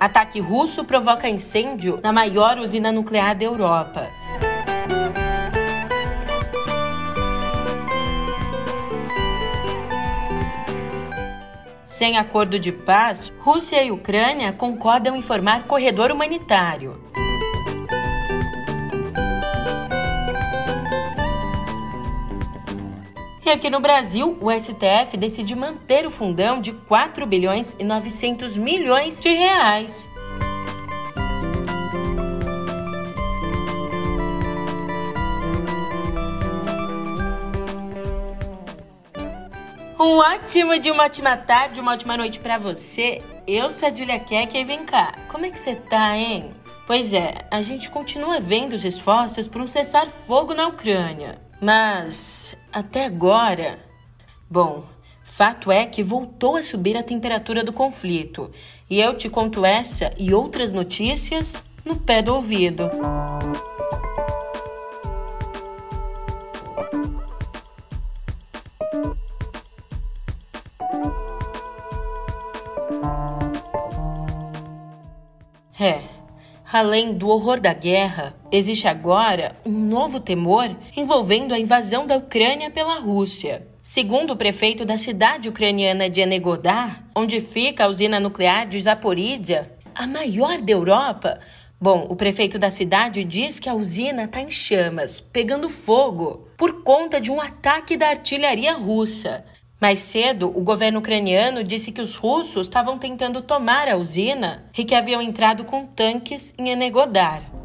Ataque russo provoca incêndio na maior usina nuclear da Europa. Sem acordo de paz, Rússia e Ucrânia concordam em formar corredor humanitário. E aqui no Brasil, o STF decide manter o fundão de 4 bilhões e 900 milhões de reais. Um ótimo dia, uma ótima tarde, uma ótima noite para você. Eu sou a Julia Keck e vem cá, como é que você tá, hein? Pois é, a gente continua vendo os esforços por um cessar-fogo na Ucrânia. Mas até agora. Bom, fato é que voltou a subir a temperatura do conflito. E eu te conto essa e outras notícias no pé do ouvido. Além do horror da guerra, existe agora um novo temor envolvendo a invasão da Ucrânia pela Rússia. Segundo o prefeito da cidade ucraniana de Enegodar, onde fica a usina nuclear de Zaporizhia, a maior da Europa, Bom, o prefeito da cidade diz que a usina está em chamas, pegando fogo, por conta de um ataque da artilharia russa. Mais cedo, o governo ucraniano disse que os russos estavam tentando tomar a usina e que haviam entrado com tanques em Enegodar.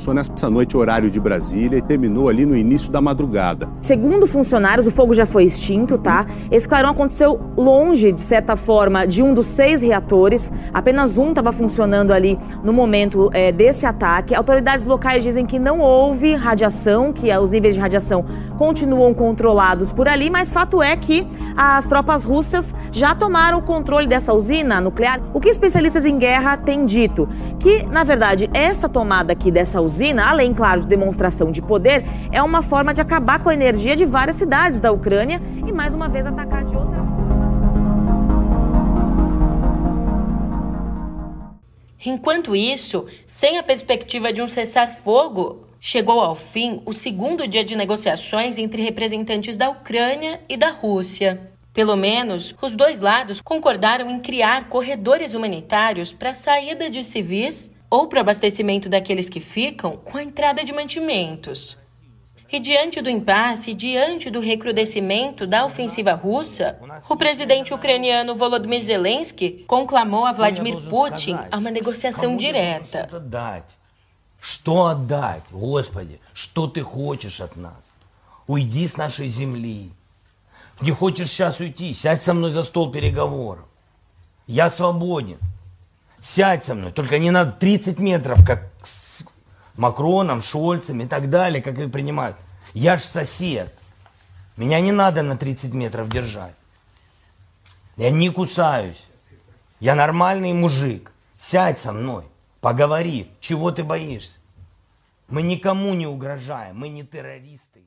Começou nessa noite, horário de Brasília, e terminou ali no início da madrugada. Segundo funcionários, o fogo já foi extinto, tá? Esse clarão aconteceu longe, de certa forma, de um dos seis reatores. Apenas um estava funcionando ali no momento é, desse ataque. Autoridades locais dizem que não houve radiação, que os níveis de radiação continuam controlados por ali, mas fato é que as tropas russas já tomaram o controle dessa usina nuclear. O que especialistas em guerra têm dito? Que, na verdade, essa tomada aqui dessa usina, além, claro, de demonstração de poder, é uma forma de acabar com a energia de várias cidades da Ucrânia e, mais uma vez, atacar de outra forma. Enquanto isso, sem a perspectiva de um cessar-fogo, chegou ao fim o segundo dia de negociações entre representantes da Ucrânia e da Rússia. Pelo menos, os dois lados concordaram em criar corredores humanitários para a saída de civis ou para o abastecimento daqueles que ficam com a entrada de mantimentos. E diante do impasse, diante do recrudescimento da ofensiva russa, o presidente ucraniano Volodymyr Zelensky conclamou a Vladimir Putin a uma negociação direta. Что отдать? Господи, что ты хочешь от нас? Уйди с нашей земли. Не хочешь сейчас уйти? Сядь со мной за стол переговоров. Я свободен. Сядь со мной, только не на 30 метров, как с Макроном, Шольцем и так далее, как их принимают. Я ж сосед. Меня не надо на 30 метров держать. Я не кусаюсь. Я нормальный мужик. Сядь со мной, поговори, чего ты боишься. Мы никому не угрожаем, мы не террористы.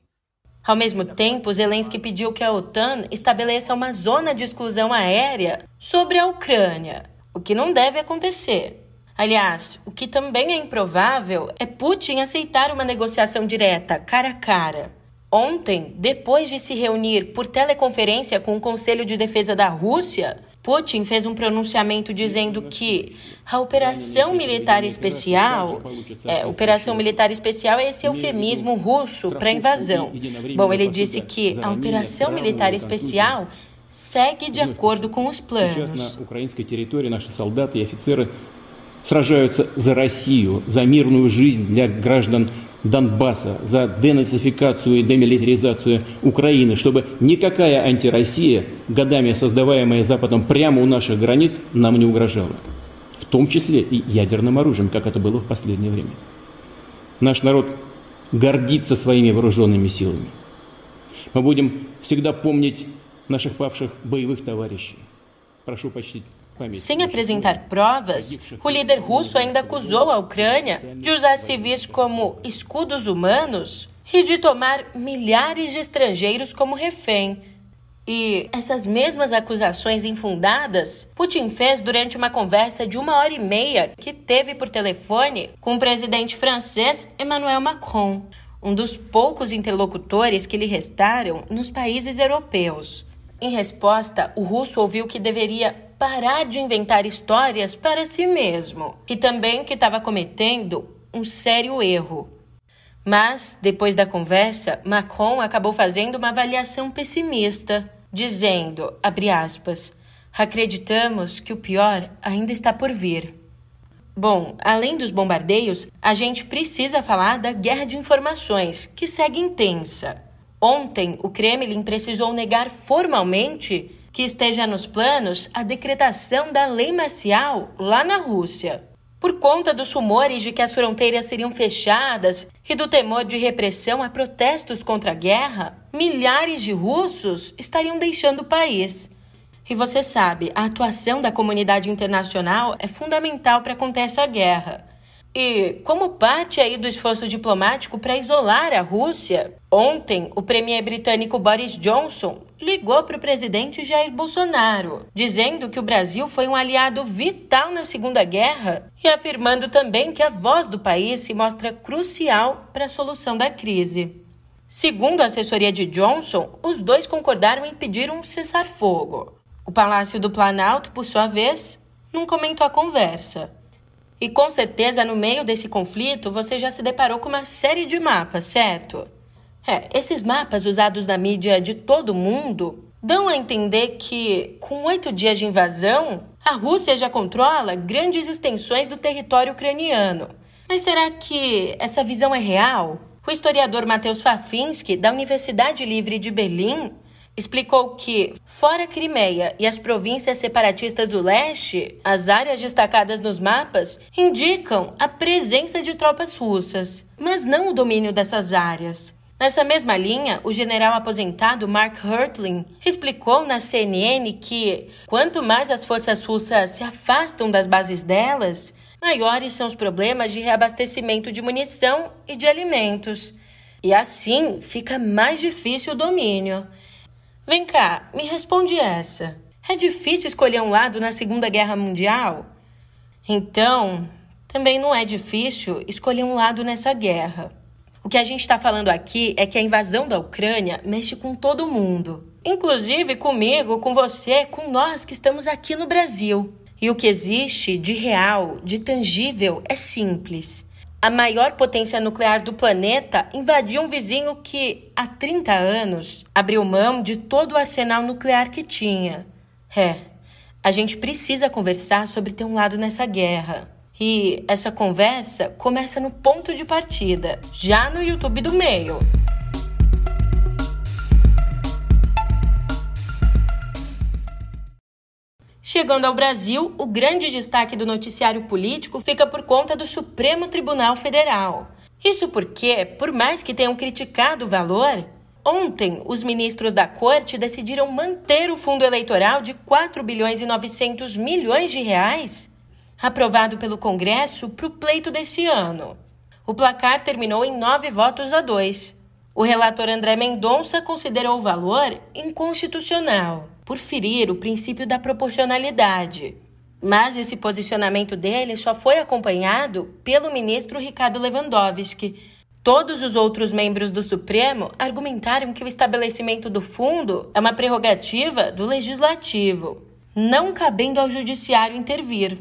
Ao mesmo tempo, Zelensky pediu que a OTAN estabeleça uma zona de exclusão aérea sobre a Ucrânia o que não deve acontecer. Aliás, o que também é improvável é Putin aceitar uma negociação direta, cara a cara. Ontem, depois de se reunir por teleconferência com o Conselho de Defesa da Rússia, Putin fez um pronunciamento dizendo que a operação militar especial, é, operação militar especial é esse eufemismo russo para invasão. Bom, ele disse que a operação militar especial segue de acordo com os planos. на украинской территории наши солдаты и офицеры сражаются за Россию, за мирную жизнь для граждан Донбасса, за денацификацию и демилитаризацию Украины, чтобы никакая антироссия, годами создаваемая Западом прямо у наших границ, нам не угрожала. В том числе и ядерным оружием, как это было в последнее время. Наш народ гордится своими вооруженными силами. Мы будем всегда помнить наших павших боевых товарищей. Прошу почтить Sem apresentar provas, o líder russo ainda acusou a Ucrânia de usar civis como escudos humanos e de tomar milhares de estrangeiros como refém. E essas mesmas acusações infundadas, Putin fez durante uma conversa de uma hora e meia que teve por telefone com o presidente francês Emmanuel Macron, um dos poucos interlocutores que lhe restaram nos países europeus. Em resposta, o russo ouviu que deveria parar de inventar histórias para si mesmo e também que estava cometendo um sério erro. Mas, depois da conversa, Macron acabou fazendo uma avaliação pessimista, dizendo, aspas, acreditamos que o pior ainda está por vir. Bom, além dos bombardeios, a gente precisa falar da guerra de informações, que segue intensa. Ontem, o Kremlin precisou negar formalmente que esteja nos planos a decretação da lei marcial lá na Rússia. Por conta dos rumores de que as fronteiras seriam fechadas e do temor de repressão a protestos contra a guerra, milhares de russos estariam deixando o país. E você sabe, a atuação da comunidade internacional é fundamental para conter essa guerra. E, como parte aí do esforço diplomático para isolar a Rússia, ontem o premier britânico Boris Johnson ligou para o presidente Jair Bolsonaro, dizendo que o Brasil foi um aliado vital na Segunda Guerra e afirmando também que a voz do país se mostra crucial para a solução da crise. Segundo a assessoria de Johnson, os dois concordaram em pedir um cessar-fogo. O Palácio do Planalto, por sua vez, não comentou a conversa. E com certeza, no meio desse conflito, você já se deparou com uma série de mapas, certo? É, esses mapas usados na mídia de todo mundo dão a entender que, com oito dias de invasão, a Rússia já controla grandes extensões do território ucraniano. Mas será que essa visão é real? O historiador Mateusz Fafinski, da Universidade Livre de Berlim, explicou que, fora a Crimeia e as províncias separatistas do leste, as áreas destacadas nos mapas indicam a presença de tropas russas, mas não o domínio dessas áreas. Nessa mesma linha, o general aposentado Mark Hertling explicou na CNN que, quanto mais as forças russas se afastam das bases delas, maiores são os problemas de reabastecimento de munição e de alimentos. E assim fica mais difícil o domínio. Vem cá, me responde essa. É difícil escolher um lado na Segunda Guerra Mundial? Então, também não é difícil escolher um lado nessa guerra. O que a gente está falando aqui é que a invasão da Ucrânia mexe com todo mundo, inclusive comigo, com você, com nós que estamos aqui no Brasil. E o que existe de real, de tangível, é simples a maior potência nuclear do planeta invadiu um vizinho que, há 30 anos, abriu mão de todo o arsenal nuclear que tinha. É, a gente precisa conversar sobre ter um lado nessa guerra. E essa conversa começa no ponto de partida, já no YouTube do meio. Chegando ao Brasil, o grande destaque do noticiário político fica por conta do Supremo Tribunal Federal. Isso porque, por mais que tenham criticado o valor, ontem os ministros da corte decidiram manter o fundo eleitoral de 4 bilhões e 900 milhões de reais, aprovado pelo Congresso para o pleito desse ano. O placar terminou em nove votos a dois. O relator André Mendonça considerou o valor inconstitucional por ferir o princípio da proporcionalidade. Mas esse posicionamento dele só foi acompanhado pelo ministro Ricardo Lewandowski. Todos os outros membros do Supremo argumentaram que o estabelecimento do fundo é uma prerrogativa do legislativo, não cabendo ao judiciário intervir.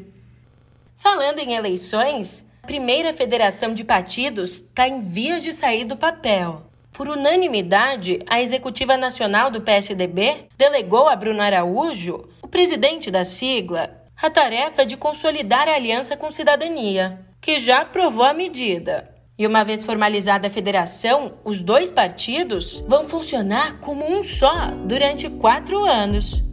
Falando em eleições, a primeira federação de partidos está em vias de sair do papel. Por unanimidade, a executiva nacional do PSDB delegou a Bruno Araújo, o presidente da sigla, a tarefa de consolidar a aliança com cidadania, que já aprovou a medida. E uma vez formalizada a federação, os dois partidos vão funcionar como um só durante quatro anos.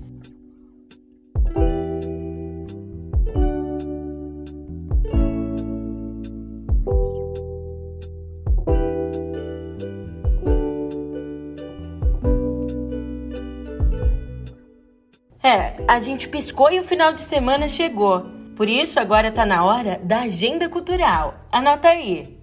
É, a gente piscou e o final de semana chegou. Por isso, agora tá na hora da agenda cultural. Anota aí.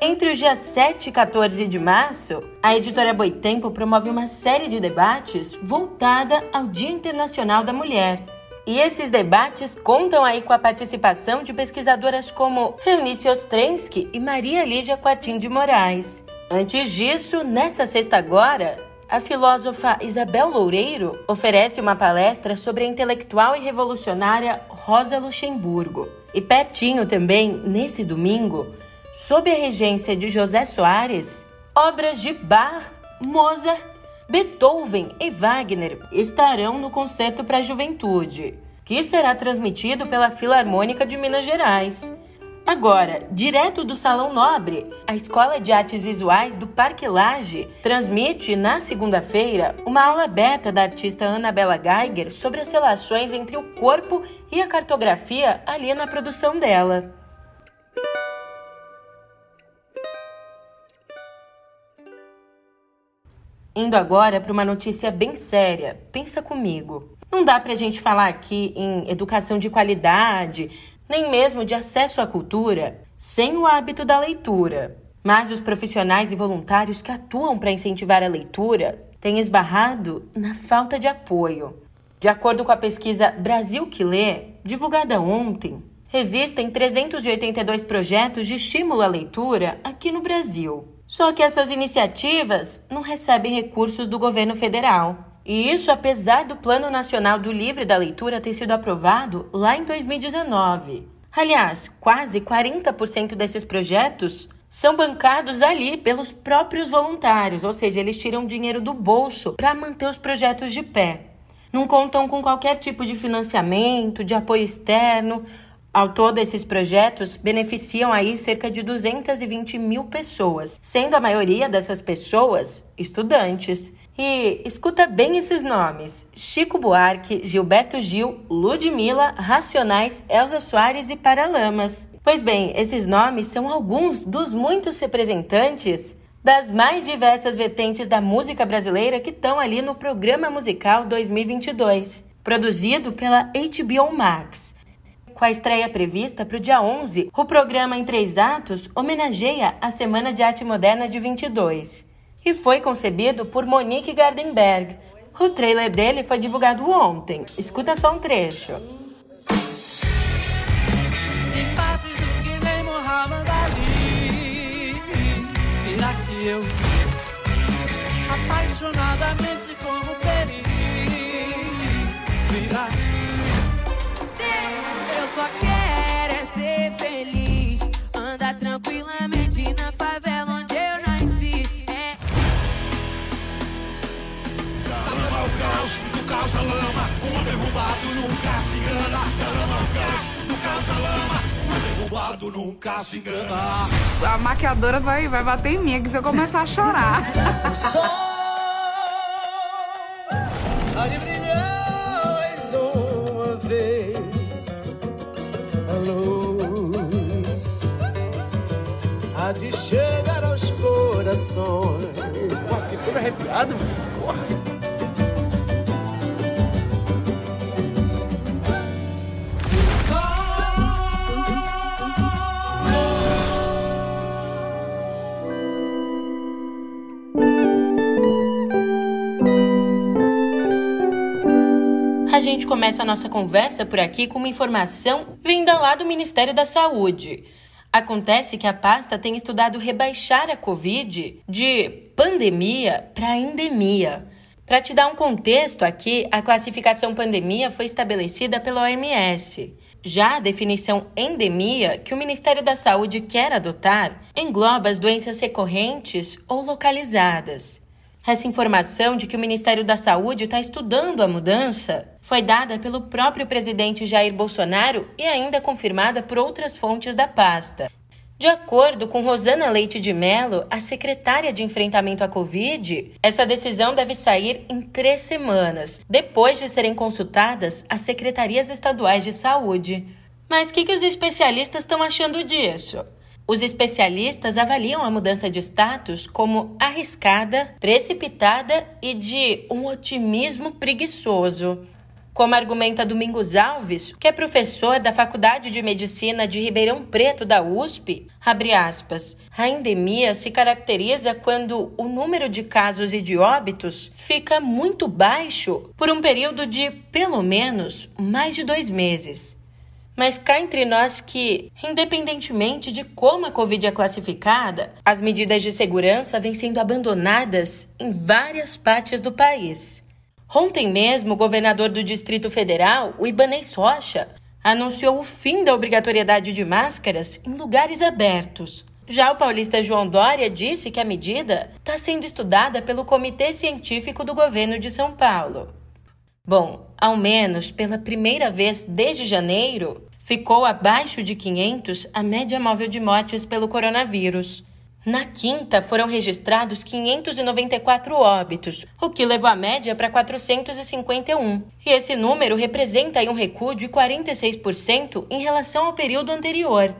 Entre os dias 7 e 14 de março, a editora Boitempo promove uma série de debates voltada ao Dia Internacional da Mulher. E esses debates contam aí com a participação de pesquisadoras como Eunice Ostrensky e Maria Lígia Quartim de Moraes. Antes disso, nessa sexta agora, a filósofa Isabel Loureiro oferece uma palestra sobre a intelectual e revolucionária Rosa Luxemburgo. E pertinho também, nesse domingo, sob a regência de José Soares, obras de Bach, Mozart, Beethoven e Wagner estarão no Concerto para a Juventude, que será transmitido pela Filarmônica de Minas Gerais. Agora, direto do Salão Nobre, a Escola de Artes Visuais do Parque Lage transmite na segunda-feira uma aula aberta da artista Annabella Geiger sobre as relações entre o corpo e a cartografia ali na produção dela. Indo agora para uma notícia bem séria. Pensa comigo. Não dá para a gente falar aqui em educação de qualidade, nem mesmo de acesso à cultura, sem o hábito da leitura. Mas os profissionais e voluntários que atuam para incentivar a leitura têm esbarrado na falta de apoio. De acordo com a pesquisa Brasil que Lê, divulgada ontem, existem 382 projetos de estímulo à leitura aqui no Brasil. Só que essas iniciativas não recebem recursos do governo federal. E isso apesar do Plano Nacional do Livre da Leitura ter sido aprovado lá em 2019. Aliás, quase 40% desses projetos são bancados ali pelos próprios voluntários, ou seja, eles tiram dinheiro do bolso para manter os projetos de pé. Não contam com qualquer tipo de financiamento, de apoio externo ao todo, esses projetos beneficiam aí cerca de 220 mil pessoas, sendo a maioria dessas pessoas estudantes. E escuta bem esses nomes: Chico Buarque, Gilberto Gil, Ludmilla, Racionais, Elza Soares e Paralamas. Pois bem, esses nomes são alguns dos muitos representantes das mais diversas vertentes da música brasileira que estão ali no Programa Musical 2022, produzido pela HBO Max. Com a estreia prevista para o dia 11, o programa em três atos homenageia a Semana de Arte Moderna de 22 e foi concebido por Monique Gardenberg. O trailer dele foi divulgado ontem. Escuta só um trecho. apaixonadamente ser feliz. Andar tranquilamente na favela onde eu nasci. É. Da lama ao caos, do caos à lama. Um derrubado nunca se engana. Da lama ao caos, do caos à lama. Derrubado nunca se engana. A maquiadora vai, vai bater em mim aqui se eu começar a chorar. Corações. Pô, arrepiado. A gente começa a nossa conversa por aqui com uma informação vinda lá do Ministério da Saúde. Acontece que a pasta tem estudado rebaixar a Covid de pandemia para endemia. Para te dar um contexto aqui, a classificação pandemia foi estabelecida pela OMS. Já a definição endemia, que o Ministério da Saúde quer adotar, engloba as doenças recorrentes ou localizadas. Essa informação de que o Ministério da Saúde está estudando a mudança foi dada pelo próprio presidente Jair Bolsonaro e ainda confirmada por outras fontes da pasta. De acordo com Rosana Leite de Mello, a secretária de enfrentamento à Covid, essa decisão deve sair em três semanas, depois de serem consultadas as secretarias estaduais de saúde. Mas o que, que os especialistas estão achando disso? Os especialistas avaliam a mudança de status como arriscada, precipitada e de um otimismo preguiçoso. Como argumenta Domingos Alves, que é professor da Faculdade de Medicina de Ribeirão Preto da USP, abre aspas, a endemia se caracteriza quando o número de casos e de óbitos fica muito baixo por um período de, pelo menos, mais de dois meses. Mas cá entre nós que, independentemente de como a Covid é classificada, as medidas de segurança vêm sendo abandonadas em várias partes do país. Ontem mesmo, o governador do Distrito Federal, o Ibanez Rocha, anunciou o fim da obrigatoriedade de máscaras em lugares abertos. Já o paulista João Dória disse que a medida está sendo estudada pelo Comitê Científico do Governo de São Paulo. Bom, ao menos pela primeira vez desde janeiro, ficou abaixo de 500 a média móvel de mortes pelo coronavírus. Na quinta, foram registrados 594 óbitos, o que levou a média para 451. E esse número representa um recuo de 46% em relação ao período anterior.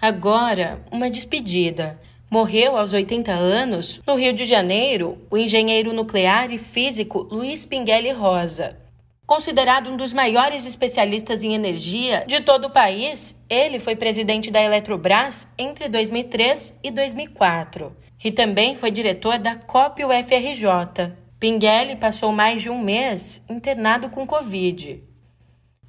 Agora, uma despedida. Morreu aos 80 anos, no Rio de Janeiro, o engenheiro nuclear e físico Luiz Pinguelli Rosa. Considerado um dos maiores especialistas em energia de todo o país, ele foi presidente da Eletrobras entre 2003 e 2004 e também foi diretor da COP UFRJ. Pinguelli passou mais de um mês internado com Covid.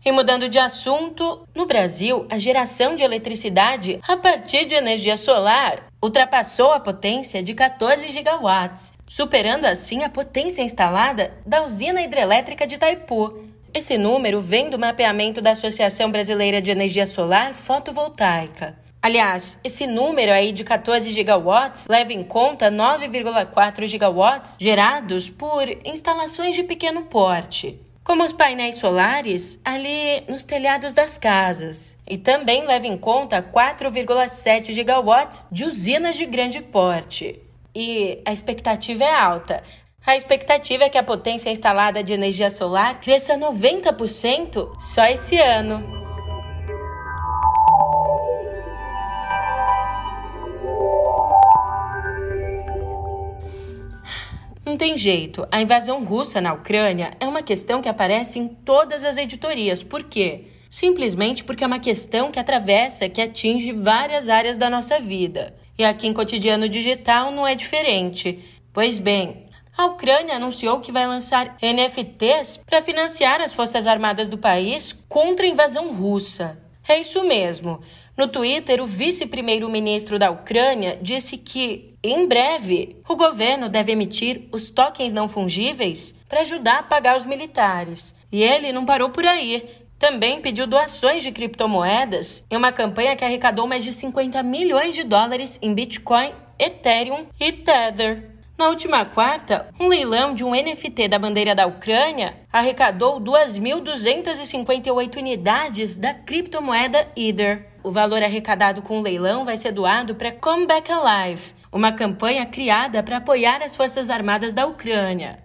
E mudando de assunto, no Brasil, a geração de eletricidade a partir de energia solar ultrapassou a potência de 14 gigawatts, superando assim a potência instalada da usina hidrelétrica de Itaipu. Esse número vem do mapeamento da Associação Brasileira de Energia Solar Fotovoltaica. Aliás, esse número aí de 14 gigawatts leva em conta 9,4 gigawatts gerados por instalações de pequeno porte, como os painéis solares ali nos telhados das casas. E também leva em conta 4,7 gigawatts de usinas de grande porte e a expectativa é alta. A expectativa é que a potência instalada de energia solar cresça 90% só esse ano. Não tem jeito. A invasão russa na Ucrânia é uma questão que aparece em todas as editorias. Por quê? Simplesmente porque é uma questão que atravessa, que atinge várias áreas da nossa vida. E aqui em Cotidiano Digital não é diferente. Pois bem, a Ucrânia anunciou que vai lançar NFTs para financiar as Forças Armadas do país contra a invasão russa. É isso mesmo. No Twitter, o vice-primeiro-ministro da Ucrânia disse que, em breve, o governo deve emitir os tokens não fungíveis para ajudar a pagar os militares. E ele não parou por aí. Também pediu doações de criptomoedas em uma campanha que arrecadou mais de 50 milhões de dólares em Bitcoin, Ethereum e Tether. Na última quarta, um leilão de um NFT da bandeira da Ucrânia arrecadou 2.258 unidades da criptomoeda Ether. O valor arrecadado com o leilão vai ser doado para Comeback Alive, uma campanha criada para apoiar as Forças Armadas da Ucrânia.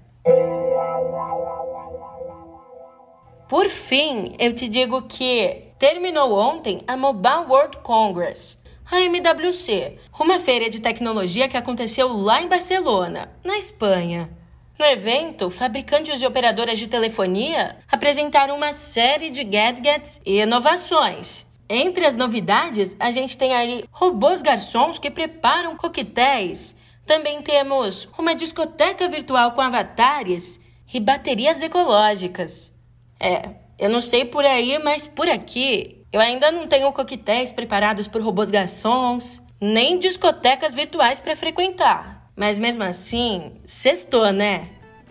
Por fim, eu te digo que terminou ontem a Mobile World Congress, a MWC, uma feira de tecnologia que aconteceu lá em Barcelona, na Espanha. No evento, fabricantes e operadoras de telefonia apresentaram uma série de gadgets e inovações. Entre as novidades, a gente tem aí robôs garçons que preparam coquetéis. Também temos uma discoteca virtual com avatares e baterias ecológicas. É, eu não sei por aí, mas por aqui eu ainda não tenho coquetéis preparados por robôs garçons, nem discotecas virtuais para frequentar. Mas mesmo assim, sextou, né?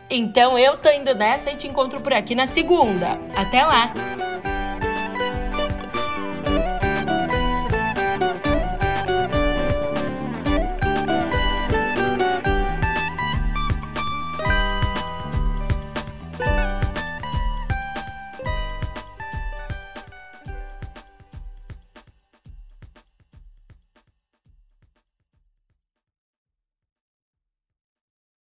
Então eu tô indo nessa e te encontro por aqui na segunda. Até lá!